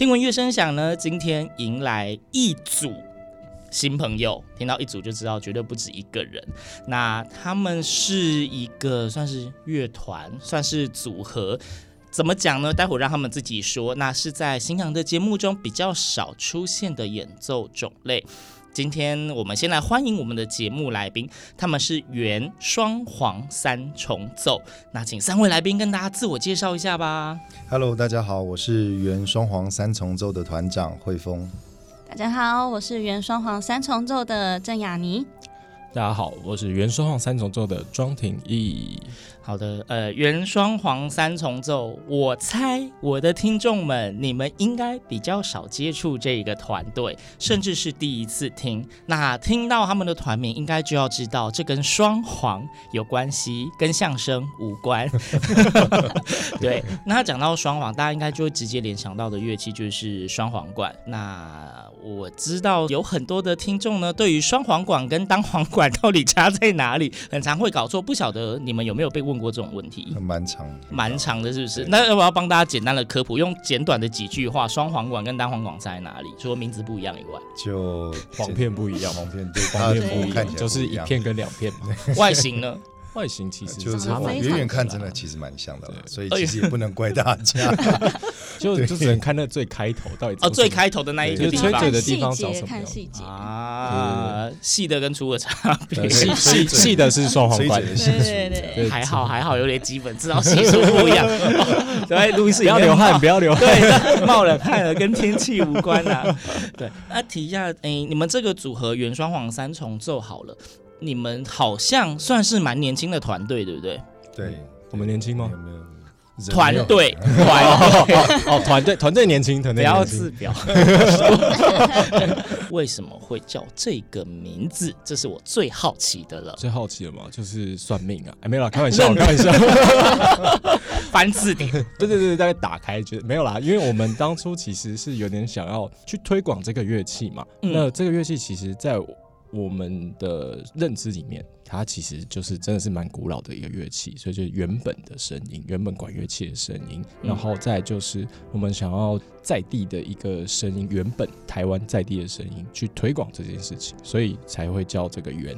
听闻乐声响呢，今天迎来一组新朋友，听到一组就知道绝对不止一个人。那他们是一个算是乐团，算是组合，怎么讲呢？待会让他们自己说。那是在新阳的节目中比较少出现的演奏种类。今天我们先来欢迎我们的节目来宾，他们是原双簧三重奏。那请三位来宾跟大家自我介绍一下吧。Hello，大家好，我是原双簧三重奏的团长惠峰。大家好，我是原双簧三重奏的郑雅妮。大家好，我是原双簧三重奏的庄廷义。好的，呃，原双簧三重奏，我猜我的听众们，你们应该比较少接触这一个团队，甚至是第一次听。那听到他们的团名，应该就要知道这跟双簧有关系，跟相声无关。对，那讲到双簧，大家应该就会直接联想到的乐器就是双簧管。那我知道有很多的听众呢，对于双簧管跟单簧管到底差在哪里，很常会搞错。不晓得你们有没有被问过这种问题？蛮长，蛮长的，是不是？那要不要帮大家简单的科普，用简短的几句话，双簧管跟单簧管差在哪里？除了名字不一样以外，就簧片不一样，簧片对，簧片不一样，就是一片跟两片嘛。外形呢？外形其实就是远远看真的其实蛮像的所以其实也不能怪大家。就就只能看那最开头到底哦，最开头的那一个就地方。吹嘴的地细方长什么样。节看细节，啊，细的跟粗的差别。细细细的是双簧管，对对对，对。还好还好，有点基本，知道系数不一样。哦 对，路易斯不要流汗，不要流汗。对，冒冷汗了，跟天气无关啊。对，那提一下，哎，你们这个组合原双簧三重奏好了，你们好像算是蛮年轻的团队，对不对？对，我们年轻吗有？没有人团队，团队。哦哦，团队团队年轻，团不要队年轻。自表。为什么会叫这个名字？这是我最好奇的了。最好奇的嘛，就是算命啊！哎，没有啦，开玩笑，开玩笑。翻字典，对对对，大概打开觉得没有啦，因为我们当初其实是有点想要去推广这个乐器嘛。嗯那这个乐器其实，在我们的认知里面，它其实就是真的是蛮古老的一个乐器，所以就原本的声音，原本管乐器的声音，嗯然后再就是我们想要在地的一个声音，原本台湾在地的声音去推广这件事情，所以才会叫这个原。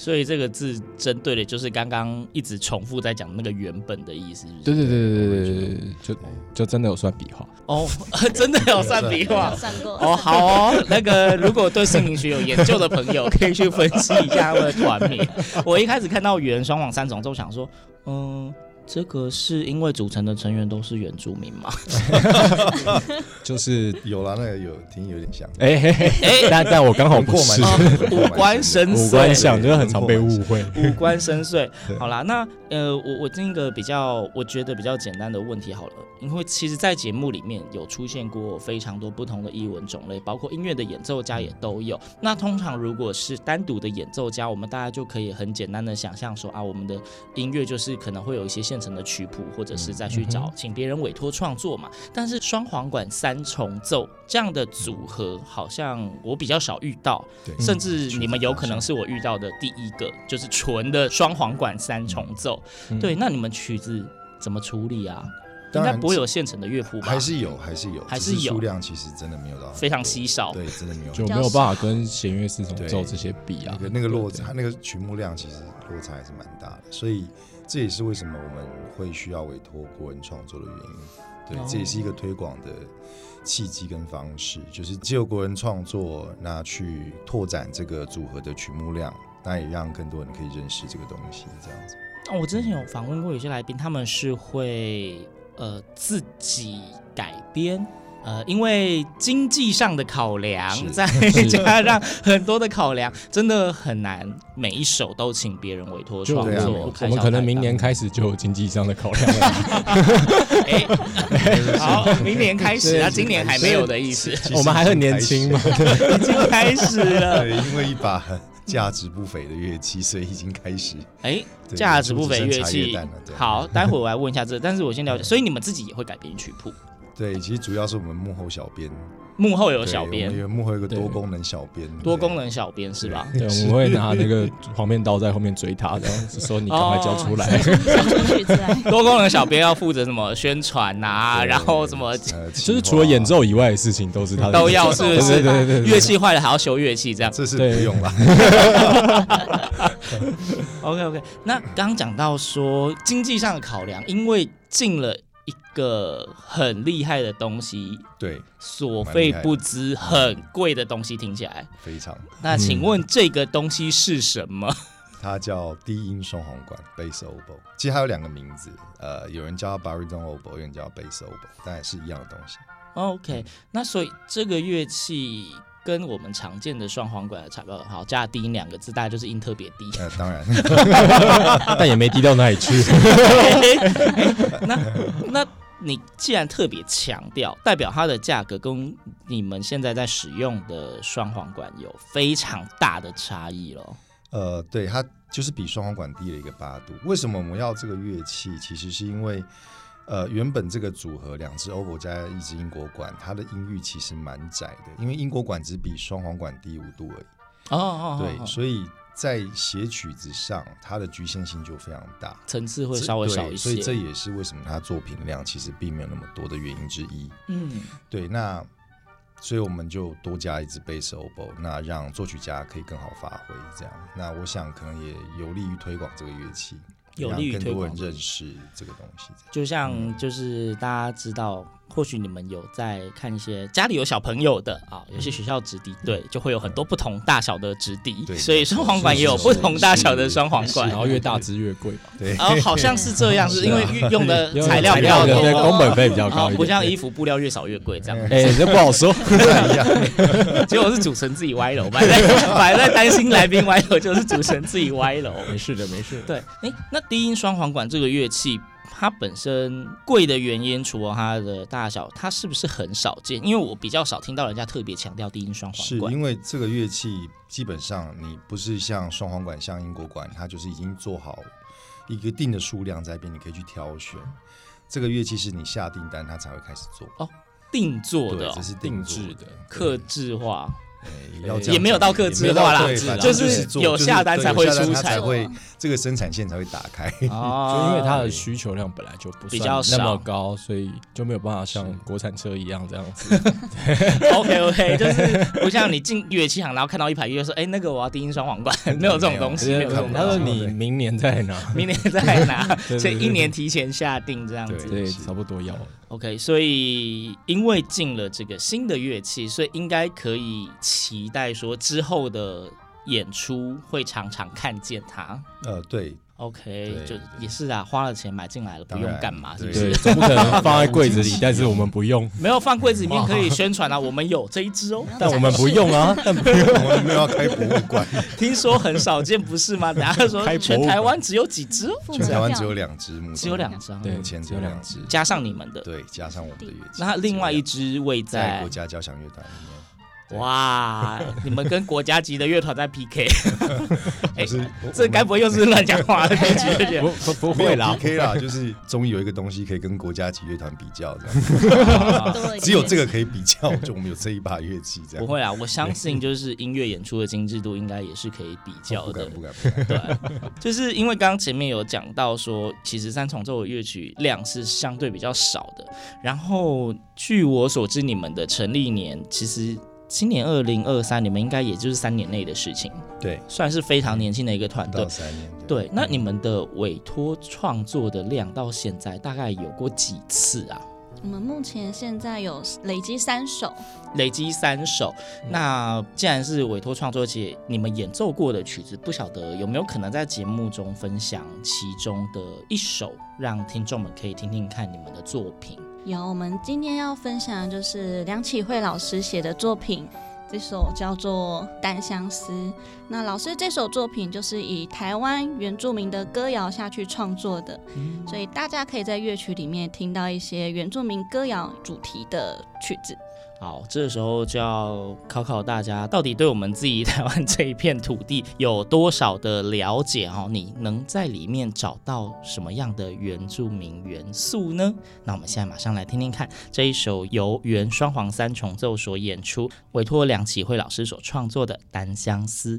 所以这个字针对的就是刚刚一直重复在讲那个原本的意思，对对对对对对对，就就真的有算笔画。哦，真的有算笔画。算过哦，好哦，那个如果对姓名学有研究的朋友，可以去分析一下他们的团名。我一开始看到原双簧三重奏，想说，嗯，这个是因为组成的成员都是原住民吗？就是有啦，那个有听有点像，哎嘿嘿，但但我刚好不是，五官深邃，五官像，就是很常被误会。五官深邃。好啦，那呃，我我这个比较，我觉得比较简单的问题好了，因为其实，在节目里面有出现过非常多不同的译文种类，包括音乐的演奏家也都有。那通常如果是单独的演奏家，我们大家就可以很简单的想象说啊，我们的音乐就是可能会有一些现成的曲谱，或者是再去找请别人委托创作嘛。但是双簧管三重奏这样的组合，好像我比较少遇到。对，甚至你们有可能是我遇到的第一个，就是纯的双簧管三重奏。嗯对，那你们曲子怎么处理啊？应该不会有现成的乐谱吧？还是有，还是有，还是有只数量其实真的没有到非常稀少。对，真的没有就没有办法跟弦乐四重奏这些比啊那。个那个落差，那个曲目量其实落差还是蛮大的，所以这也是为什么我们会需要委托国人创作的原因。对，哦这也是一个推广的契机跟方式，就是借由国人创作，那去拓展这个组合的曲目量，那也让更多人可以认识这个东西，这样子。哦，我之前有访问过有些来宾，他们是会呃自己改编。呃，因为经济上的考量，是再加上很多的考量，真的很难每一首都请别人委托创作。我们可能明年开始就有经济上的考量了。哎，好，明年开始啊，今年还没有的意思。我们还很年轻嘛，已经开始了。对，因为一把价值不菲的乐器，所以已经开始。哎，价值不菲乐器。好，待会我来问一下这，但是我先了解，所以你们自己也会改编曲谱？对，其实主要是我们幕后小编，幕后有小编，我们有幕后有一个多功能小编，多功能小编是吧？对，我们会拿那个黄面刀在后面追他，然后说你赶快交出来。想出来。多功能小编要负责什么宣传啊，然后什么呃就是除了演奏以外的事情都是他，都要，是不对是？对对对对乐器坏了还要修乐器，这样。这是对不用了。OK OK，那刚刚讲到说经济上的考量，因为进了一个很厉害的东西，对，所费不知，很贵的东西，听起来。非常。那请问这个东西是什么？它叫低音双簧管 （bass oboe）。其实它有两个名字，呃，有人叫 baritone oboe，有人叫 bass oboe，但也是一样的东西。OK，那所以这个乐器跟我们常见的双簧管的差别，好加低音两个字，大概就是音特别低。呃，当然，但也没低到哪里去。那那你既然特别强调，代表它的价格跟你们现在在使用的双簧管有非常大的差异咯。呃，对，它就是比双簧管低了一个八度。为什么我们要这个乐器？其实是因为，呃，原本这个组合两只 oboe 加一只英国管，它的音域其实蛮窄的，因为英国管只比双簧管低五度而已。哦哦，对，所以在写曲子上，它的局限性就非常大，层次会稍微少一些。所以这也是为什么它作品量其实并没有那么多的原因之一。嗯，对，那所以我们就多加一支 bass oboe，那让作曲家可以更好发挥。这样，那我想可能也有利于推广这个乐器，有利于推广让更多人认识这个东西。就像就是大家知道。或许你们有在看一些家里有小朋友的啊，有些学校直笛对，就会有很多不同大小的直笛，所以双簧管也有不同大小的双簧管，然后越大只越贵吧？对，然后，好像是这样，是因为用的 材料比较多，工本费比较高，不像衣服布料越少越贵这样。哎，这不好说，不一样。结果是主持人自己歪楼，本来本来在担心来宾歪楼，就是主持人自己歪楼。没事的，没事。对，哎，那低音双簧管这个乐器。它本身贵的原因，除了它的大小，它是不是很少见？因为我比较少听到人家特别强调低音双簧管。是因为这个乐器基本上你不是像双簧管、像英国管，它就是已经做好一个定的数量在边，你可以去挑选。这个乐器是你下订单，它才会开始做哦，定做的、哦，这是定制的、刻制化。也没有到客制化啦，就是有下单才会出才会这个生产线才会打开。哦，就因为它的需求量本来就不比较那么高，所以就没有办法像国产车一样这样子。OK OK，就是不像你进乐器行，然后看到一排乐说：“哎，那个我要低音双簧管。”没有这种东西。他说：“你明年再拿，明年再拿，所以一年提前下定这样子。”对，差不多要。OK，所以因为进了这个新的乐器，所以应该可以期待说之后的演出会常常看见它。呃，对。OK，就也是啊，花了钱买进来了，不用干嘛，是不，是？总不可能 放在柜子里，但是我们不用。没有放柜子里面可以宣传啊，我们有这一支哦，但我们不用啊，但不用，我们没有要开博物馆。听说很少见，不是吗？等下说全台湾只有几支？全台湾只有两支，只有两张，目前只有两只，加上你们的，对，加上我们的乐器。那另外一只位在国家交响乐团里面。哇！你们跟国家级的乐团在 PK，哎，这该不会又是乱讲话的不不不会啦，PK 啦，就是终于有一个东西可以跟国家级乐团比较，这样，只有这个可以比较，就我们有这一把乐器，这样。不会啊，我相信就是音乐演出的精致度应该也是可以比较的，不敢不敢。对，就是因为刚刚前面有讲到说，其实三重奏的乐曲量是相对比较少的，然后据我所知，你们的成立年其实。今年二零二三，你们应该也就是三年内的事情，对，算是非常年轻的一个团队。三年，对。对，那你们的委托创作的量到现在大概有过几次啊？我们目前现在有累积三首，累积三首。那既然是委托创作，且你们演奏过的曲子，不晓得有没有可能在节目中分享其中的一首，让听众们可以听听看你们的作品？有，我们今天要分享的就是梁启慧老师写的作品。这首叫做《单相思》。那老师这首作品就是以台湾原住民的歌谣下去创作的，嗯，所以大家可以在乐曲里面听到一些原住民歌谣主题的曲子。好，这时候就要考考大家，到底对我们自己台湾 这一片土地有多少的了解哦？你能在里面找到什么样的原住民元素呢？那我们现在马上来听听看这一首由原双簧三重奏所演出，委托梁启慧老师所创作的《单相思》。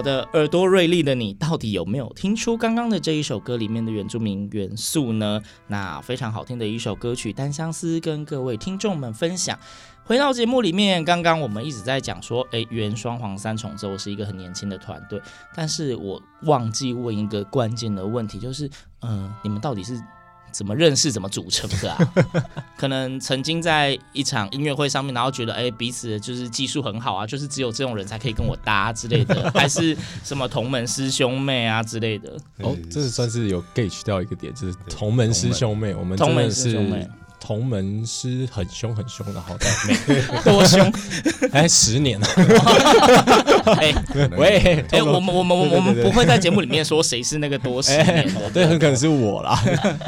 好的，耳朵锐利的你，到底有没有听出刚刚的这一首歌里面的原住民元素呢？那非常好听的一首歌曲《单相思》，跟各位听众们分享。回到节目里面，刚刚我们一直在讲说，诶，原双簧三重奏是一个很年轻的团队，但是我忘记问一个关键的问题，就是，嗯、你们到底是？怎么认识、怎么组成的啊？可能曾经在一场音乐会上面，然后觉得哎，彼此就是技术很好啊，就是只有这种人才可以跟我搭之类的，还是什么同门师兄妹啊之类的？哦，这是算是有 gauge 到一个点，就是同门师兄妹，我们同门师兄妹。同门师很凶很凶的，好歹 没多凶，哎，十年了。哎，喂，哎，我们我们我们不会在节目里面说谁是那个多十年，对，很可能是我啦。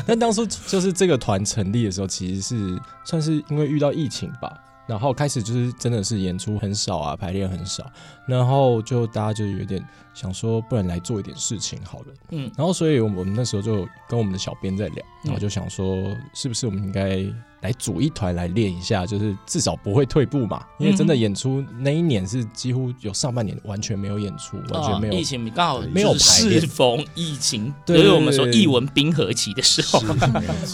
但当初就是这个团成立的时候，其实是算是因为遇到疫情吧。然后开始就是真的是演出很少啊，排练很少，然后就大家就有点想说，不然来做一点事情好了。嗯，然后所以我们那时候就跟我们的小编在聊，然后就想说，是不是我们应该。来组一团来练一下，就是至少不会退步嘛。因为真的演出那一年是几乎有上半年完全没有演出，完全没有。疫情刚好没有适逢疫情，所以我们说艺文冰河期的时候。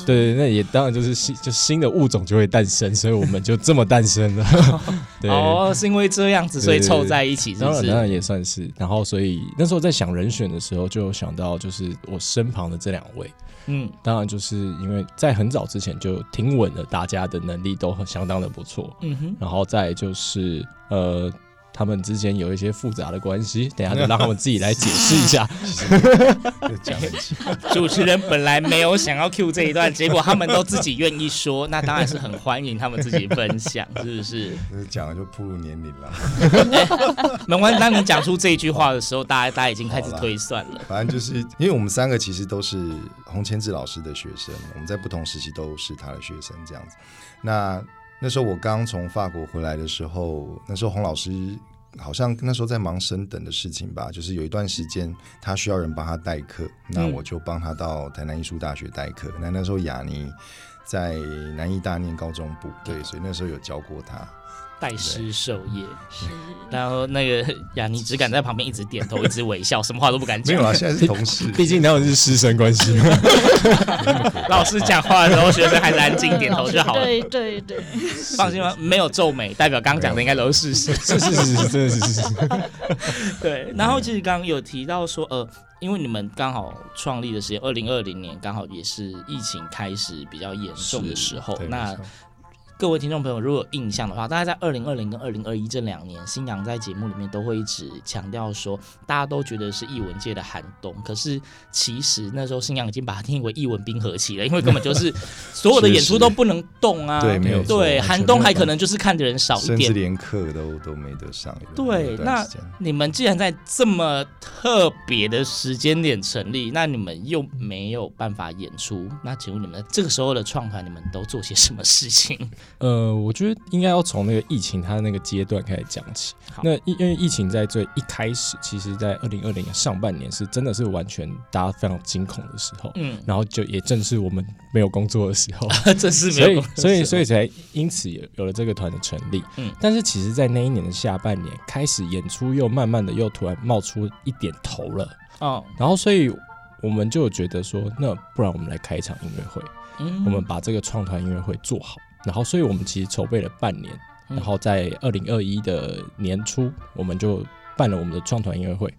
对，那也当然就是新就新的物种就会诞生，所以我们就这么诞生了。对哦，是因为这样子，所以凑在一起是不是？当然，当然也算是。然后，所以那时候在想人选的时候，就想到就是我身旁的这两位。嗯，当然就是因为在很早之前就听闻了，大家的能力都很相当的不错。嗯哼，然后再就是呃，他们之间有一些复杂的关系，等下就让他们自己来解释一下。主持人本来没有想要 cue 这一段，结果他们都自己愿意说，那当然是很欢迎他们自己分享，是不是？讲了就步入年龄了。没关系，当你讲出这一句话的时候，大家大家已经开始推算了。反正就是因为我们三个其实都是洪千志老师的学生，我们在不同时期都是他的学生，这样子。那那时候我刚从法国回来的时候，那时候洪老师好像那时候在忙升等的事情吧，就是有一段时间他需要人帮他代课，那我就帮他到台南艺术大学代课。那那时候雅尼在南艺大念高中部，对，所以那时候有教过他。代师授业，然后那个 雅尼只敢在旁边一直点头，一直微笑，什么话都不敢讲。没有啊，现在是同事，毕竟他们是师生关系。老师讲话的时候，学生还是安静点头就好了。对对对，放心吧，没有皱眉，代表刚讲的应该都是事实。是是是是，真的是事实。对，然后其实刚刚有提到说，呃，因为你们刚好创立的时间，二零二零年刚好也是疫情开始比较严重的时候，那。各位听众朋友，如果有印象的话，大概在二零二零跟二零二一这两年，新阳在节目里面都会一直强调说，大家都觉得是艺文界的寒冬。可是其实那时候新阳已经把它定义为艺文冰河期了，因为根本就是 所有的演出都不能动啊。对，没有对，寒冬还可能就是看的人少一点，甚至连课都都没得上。对，那你们既然在这么特别的时间点成立，那你们又没有办法演出，那请问你们这个时候的创团，你们都做些什么事情？呃，我觉得应该要从那个疫情它的那个阶段开始讲起。那因因为疫情在最一开始，其实在二零二零年上半年是真的是完全大家非常惊恐的时候，嗯，然后就也正是我们没有工作的时候，正是没有工作的时候，所以所以所以才因此有有了这个团的成立。嗯，但是其实，在那一年的下半年开始演出，又慢慢的又突然冒出一点头了。哦，然后所以我们就觉得说，那不然我们来开一场音乐会，嗯，我们把这个创团音乐会做好。然后，所以我们其实筹备了半年，然后在二零二一的年初，我们就办了我们的创团音乐会。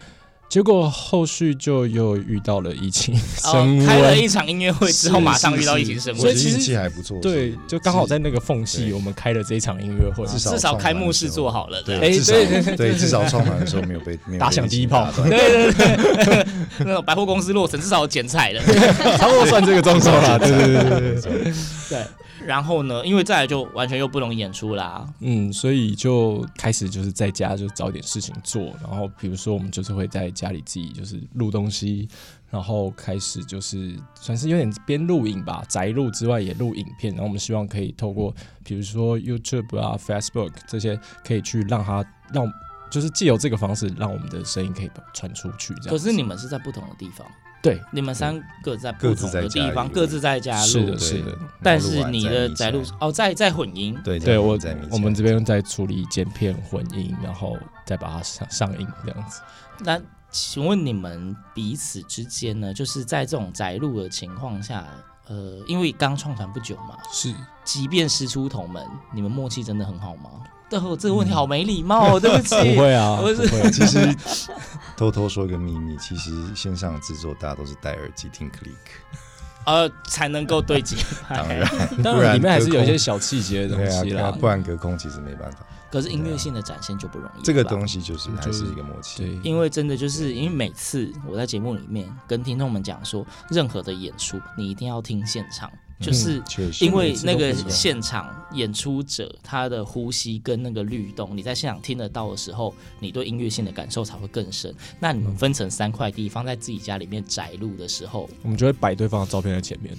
结果后续就又遇到了疫情升温，开了一场音乐会之后，马上遇到疫情升温，所以其实还不错。对，就刚好在那个缝隙，我们开了这一场音乐会，至少开幕式做好了。对，至少对，至少创团的时候没有被打响第一炮。对对 对，那种百货公司落成，至少有剪彩了，差不多算这个状况了。对对对对对。对。然后呢，因为再来就完全又不能演出啦，嗯，所以就开始就是在家就找点事情做，然后比如说我们就是会在家里自己就是录东西，然后开始就是算是有点边录影吧，宅录之外也录影片，然后我们希望可以透过比如说 YouTube 啊、Facebook 这些，可以去让它让就是借由这个方式，让我们的声音可以传出去。这样，可是你们是在不同的地方。对，你们三个在不同的地方，各自在加入，是的，是的。但是你的在录哦，在在混音，对对，我我们这边在处理剪片混音，然后再把它上上映这样子。那请问你们彼此之间呢？就是在这种宅录的情况下，呃，因为刚创团不久嘛，是，即便师出同门，你们默契真的很好吗？对，这个问题好没礼貌哦，对不起。不会啊，不是，其实偷偷说一个秘密，其实线上的制作大家都是戴耳机听 click，呃，才能够对接。当然，当然里面还是有一些小细节的东西啦，不然隔空其实没办法。可是音乐性的展现就不容易。这个东西就是还是一个默契。对，因为真的就是因为每次我在节目里面跟听众们讲说，任何的演出你一定要听现场。就是因为那个现场演出者他的呼吸跟那个律动，你在现场听得到的时候，你对音乐性的感受才会更深。那你们分成三块地，方在自己家里面宅录的时候，我们就会摆对方的照片在前面。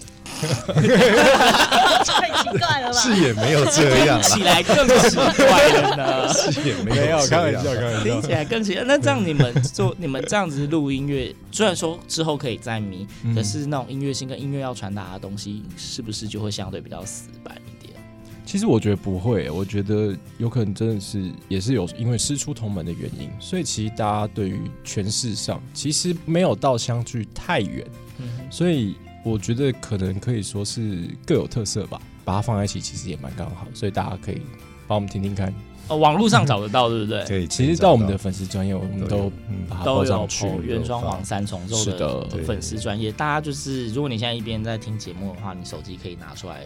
太奇怪了吧？是也没有这样，起来更奇怪了呢。是也没有，开玩笑，开玩笑，听起来更奇怪。那这样你们做你们这样子录音乐，虽然说之后可以再迷，可是那种音乐性跟音乐要传达的东西。是不是就会相对比较死板一点？其实我觉得不会，我觉得有可能真的是也是有因为师出同门的原因，所以其实大家对于诠释上其实没有到相距太远，嗯、所以我觉得可能可以说是各有特色吧，把它放在一起其实也蛮刚好，所以大家可以帮我们听听看。哦，网络上找得到，对不对？对，其实到我们的粉丝专业，我们都都有。原装黄三重奏的的粉丝专业，大家就是如果你现在一边在听节目的话，你手机可以拿出来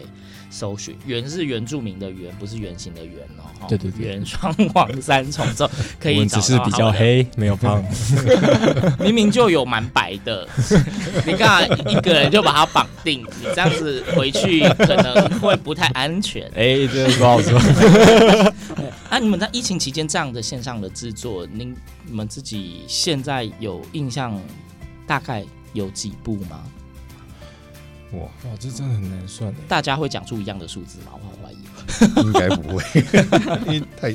搜寻，原是原住民的原，不是圆形的圆哦。对对对，原装黄三重奏 可以找到。只是比较黑，没有胖。明明就有蛮白的，你干嘛一个人就把它绑定？你这样子回去可能会不太安全。哎、欸，这不好说。那、啊、你们在疫情期间这样的线上的制作，您你们自己现在有印象大概有几部吗？哇哇，这真的很难算的。大家会讲出一样的数字吗？我怀疑，应该不会，因为太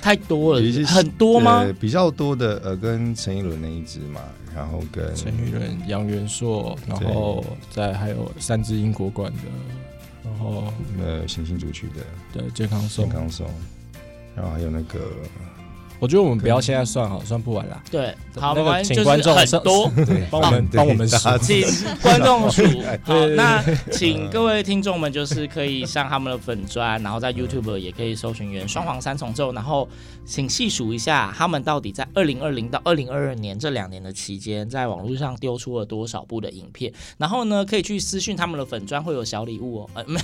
太多了，很多吗？比较多的呃，跟陈奕伦那一支嘛，然后跟陈奕伦、杨元硕，然后再还有三支英国馆的，然后呃，行星组曲的，对，健康颂，健康颂，然后还有那个。我觉得我们不要现在算好，算不完啦。对，好，那个请观众很多，帮我们帮我们数，请 观众数。好，那请各位听众们就是可以上他们的粉专，然后在 YouTube 也可以搜寻原双黄三重奏，然后请细数一下他们到底在二零二零到二零二二年这两年的期间，在网络上丢出了多少部的影片。然后呢，可以去私讯他们的粉专，会有小礼物哦。呃，没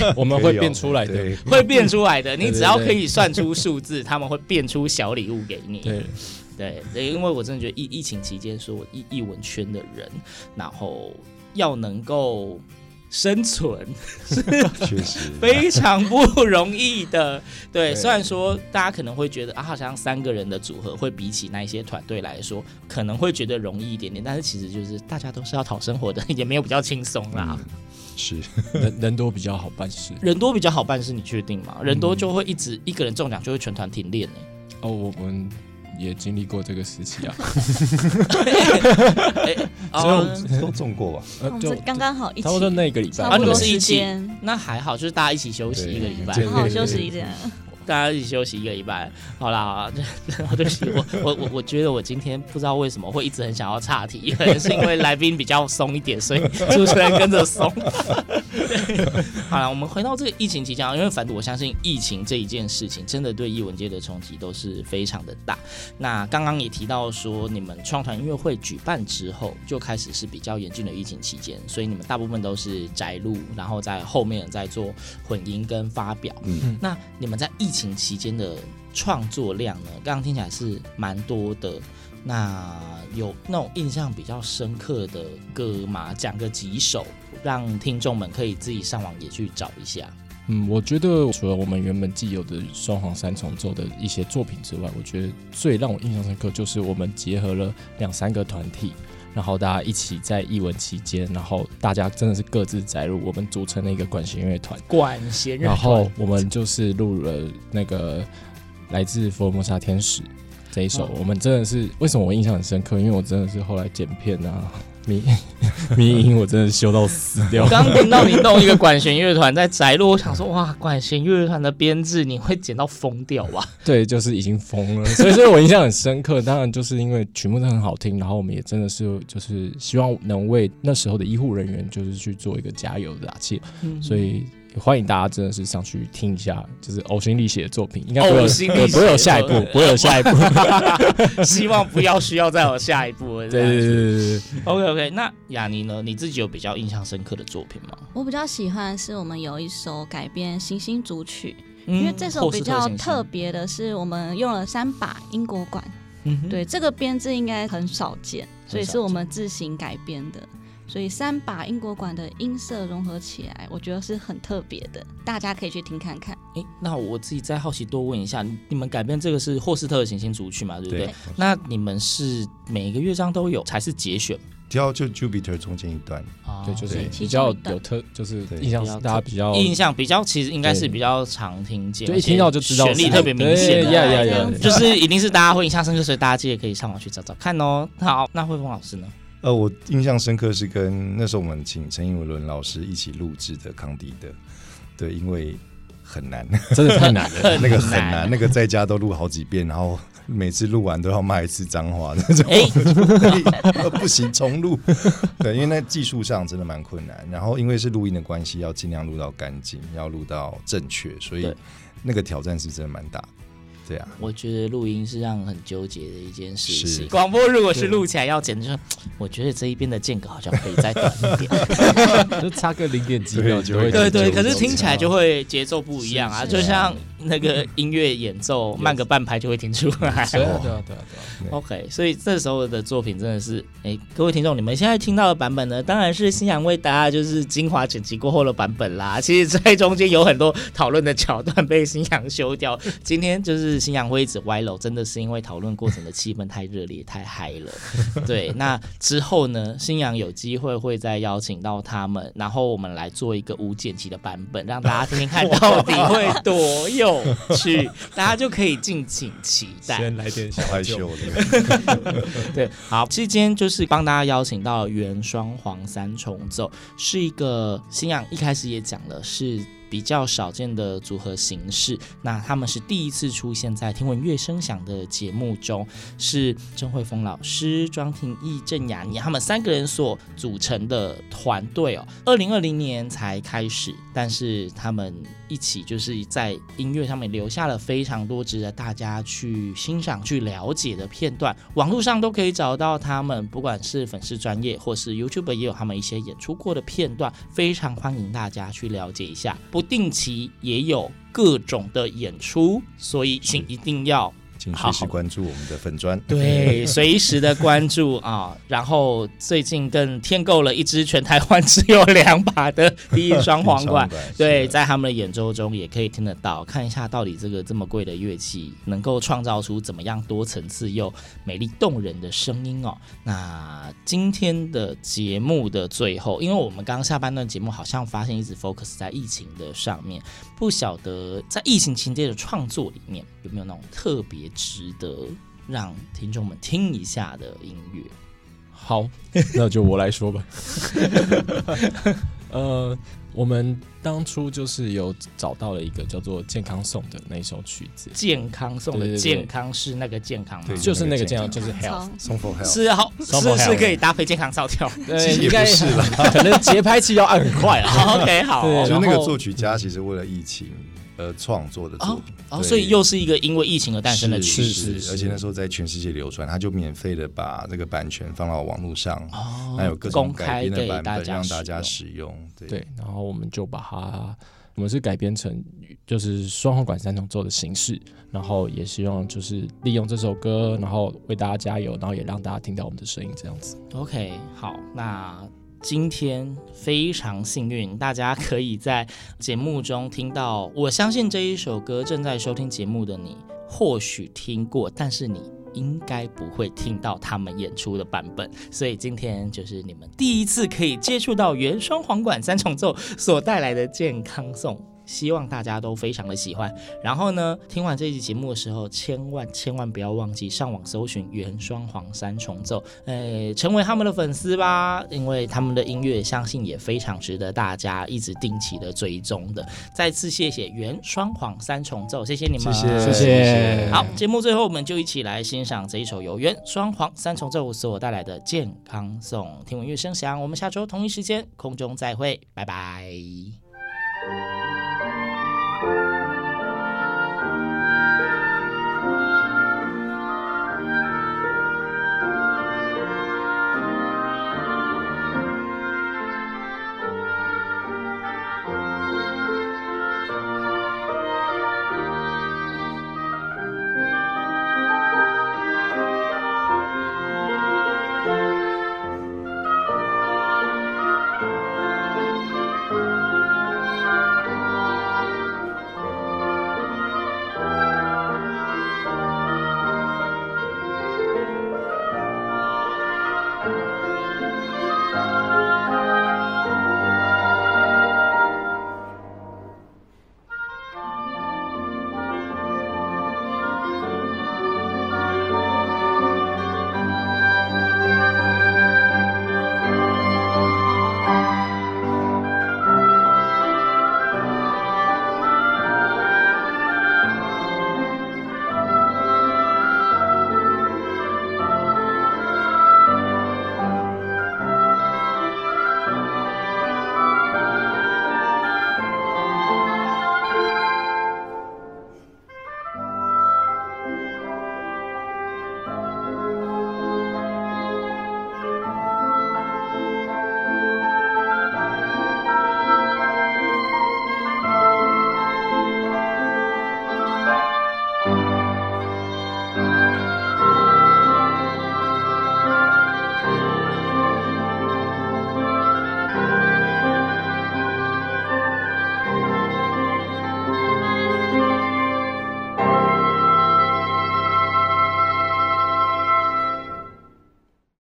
有，我们会变出来的，会变出来的。你只要可以算出数字，他们会变出。小礼物给你，对，对，因为我真的觉得疫疫情期间，所有艺艺文圈的人，然后要能够生存，是 非常不容易的。对，虽然说大家可能会觉得啊，好像三个人的组合会比起那一些团队来说，可能会觉得容易一点点，但是其实就是大家都是要讨生活的，也没有比较轻松啦。嗯、是 人人多比较好办事，人多比较好办事，你确定吗？人多就会一直一个人中奖就会全团停练呢、欸。哦，我们也经历过这个时期啊，所以都中过吧？呃，就刚刚好一起，差不多那一个礼拜，啊，你们是一起，那还好，就是大家一起休息一个礼拜，好好休息一下。大家一起休息一个礼拜，好啦，好啦，对不起，我 我我我觉得我今天不知道为什么会一直很想要岔题，可能是因为来宾比较松一点，所以主持人跟着松。好了，我们回到这个疫情期间，因为反正我相信疫情这一件事情真的对艺文界的冲击都是非常的大。那刚刚也提到说，你们创团音乐会举办之后就开始是比较严峻的疫情期间，所以你们大部分都是宅录，然后在后面在做混音跟发表。嗯，那你们在疫情疫情期间的创作量呢？刚刚听起来是蛮多的。那有那种印象比较深刻的歌吗？讲个几首，让听众们可以自己上网也去找一下。嗯，我觉得除了我们原本既有的双簧三重奏的一些作品之外，我觉得最让我印象深刻就是我们结合了两三个团体。然后大家一起在译文期间，然后大家真的是各自载入，我们组成了一个管弦乐团。管弦乐团，然后我们就是录了那个来自佛罗摩沙天使这一首。哦、我们真的是为什么我印象很深刻？因为我真的是后来剪片啊。迷 迷音我真的羞到死掉。刚听到你弄一个管弦乐团在宅录，我想说哇，管弦乐团的编制你会剪到疯掉吧？对，就是已经疯了。所以，所以我印象很深刻。当然，就是因为曲目真的很好听，然后我们也真的是就是希望能为那时候的医护人员就是去做一个加油的打气。嗯、所以。欢迎大家真的是上去听一下，就是呕心沥血的作品，应该不会有不会有下一步，不会有下一步，希望不要需要再有下一步。对对对对对，OK OK。那雅尼呢？你自己有比较印象深刻的作品吗？我比较喜欢是我们有一首改编《行星组曲》，因为这首比较特别的是，我们用了三把英国管，嗯，对，这个编制应该很少见，所以是我们自行改编的。所以三把英国管的音色融合起来，我觉得是很特别的，大家可以去听看看。诶，那我自己再好奇多问一下，你们改编这个是霍斯特的行星组曲嘛？对不对？对。那你们是每一个乐章都有，才是节选？要就 Jupiter 中间一段，啊、对，就是比较有特，就是印象大家比较印象比较，其实应该是比较常听见，就一听到就知道旋律特别明显，呀呀呀，就是一定是大家会印象深刻，所以大家记得可以上网去找找看哦。好，那慧峰老师呢？呃，我印象深刻是跟那时候我们请陈颖伦老师一起录制的康迪的，对，因为很难，真的太难了，那个很难，那个在家都录好几遍，然后每次录完都要骂一次脏话那种，欸、不行重录，对，因为那技术上真的蛮困难，然后因为是录音的关系，要尽量录到干净，要录到正确，所以那个挑战是真的蛮大。对啊，我觉得录音是让很纠结的一件事情。广播如果是录起来要剪，就我觉得这一边的间隔好像可以再短一点。就差个零点几秒就会对对，可是听起来就会节奏不一样啊，就像那个音乐演奏慢个半拍就会听出来。对啊对啊对啊对啊，OK，所以这时候的作品真的是，哎，各位听众，你们现在听到的版本呢，当然是新阳为大家就是精华剪辑过后的版本啦。其实，在中间有很多讨论的桥段被新阳修掉。今天就是新阳会一直歪楼，真的是因为讨论过程的气氛太热烈、太嗨了。对，那之后呢，新阳有机会会再邀请到他们，然后我们来做一个无剪辑的版本，让大家听听看到底会多有趣，大家就可以敬请期待。先来点小害羞的。对，好，期间就是帮大家邀请到原双簧三重奏，是一个新阳一开始也讲了是。比较少见的组合形式，那他们是第一次出现在《听闻乐声响》的节目中，是郑慧峰老师、庄廷义、郑雅妮他们三个人所组成的团队哦。二零二零年才开始，但是他们一起就是在音乐上面留下了非常多值得大家去欣赏、去了解的片段，网络上都可以找到他们，不管是粉丝专业或是 YouTube 也有他们一些演出过的片段，非常欢迎大家去了解一下。不定期也有各种的演出，所以请一定要。请随时关注我们的粉砖，对，随时的关注啊。然后最近更添购了一支全台湾只有两把的第一双簧管，对，在他们的演奏中也可以听得到。看一下到底这个这么贵的乐器能够创造出怎么样多层次又美丽动人的声音哦。那今天的节目的最后，因为我们刚刚下半段节目好像发现一直 focus 在疫情的上面，不晓得在疫情情节的创作里面有没有那种特别。值得让听众们听一下的音乐，好，那就我来说吧。呃，我们当初就是有找到了一个叫做《健康颂》的那首曲子，《健康颂》的健康是那个健康吗？对，就是那个健康，就是 health，song for health，是好，是是可以搭配健康 sau 跳，对，应该是了，可能节拍器要按很快啊。OK，好，就那个作曲家其实为了疫情。呃，创作的作品哦，所以又是一个因为疫情而诞生的曲子，而且那时候在全世界流传，他就免费的把这个版权放到网络上，那有各种改编的版本让大家使用。对，然后我们就把它，我们是改编成就是双簧管三重奏的形式，然后也希望就是利用这首歌，然后为大家加油，然后也让大家听到我们的声音这样子。OK，好，那。今天非常幸运，大家可以在节目中听到。我相信这一首歌正在收听节目的你，或许听过，但是你应该不会听到他们演出的版本。所以今天就是你们第一次可以接触到原双簧管三重奏所带来的健康颂。希望大家都非常的喜欢。然后呢，听完这一集节目的时候，千万千万不要忘记上网搜寻原双簧三重奏，诶，成为他们的粉丝吧，因为他们的音乐相信也非常值得大家一直定期的追踪的。再次谢谢原双簧三重奏，谢谢你们，谢谢谢谢。好，节目最后我们就一起来欣赏这一首由原双簧三重奏所带来的健康颂。听闻乐声响，我们下周同一时间空中再会，拜拜。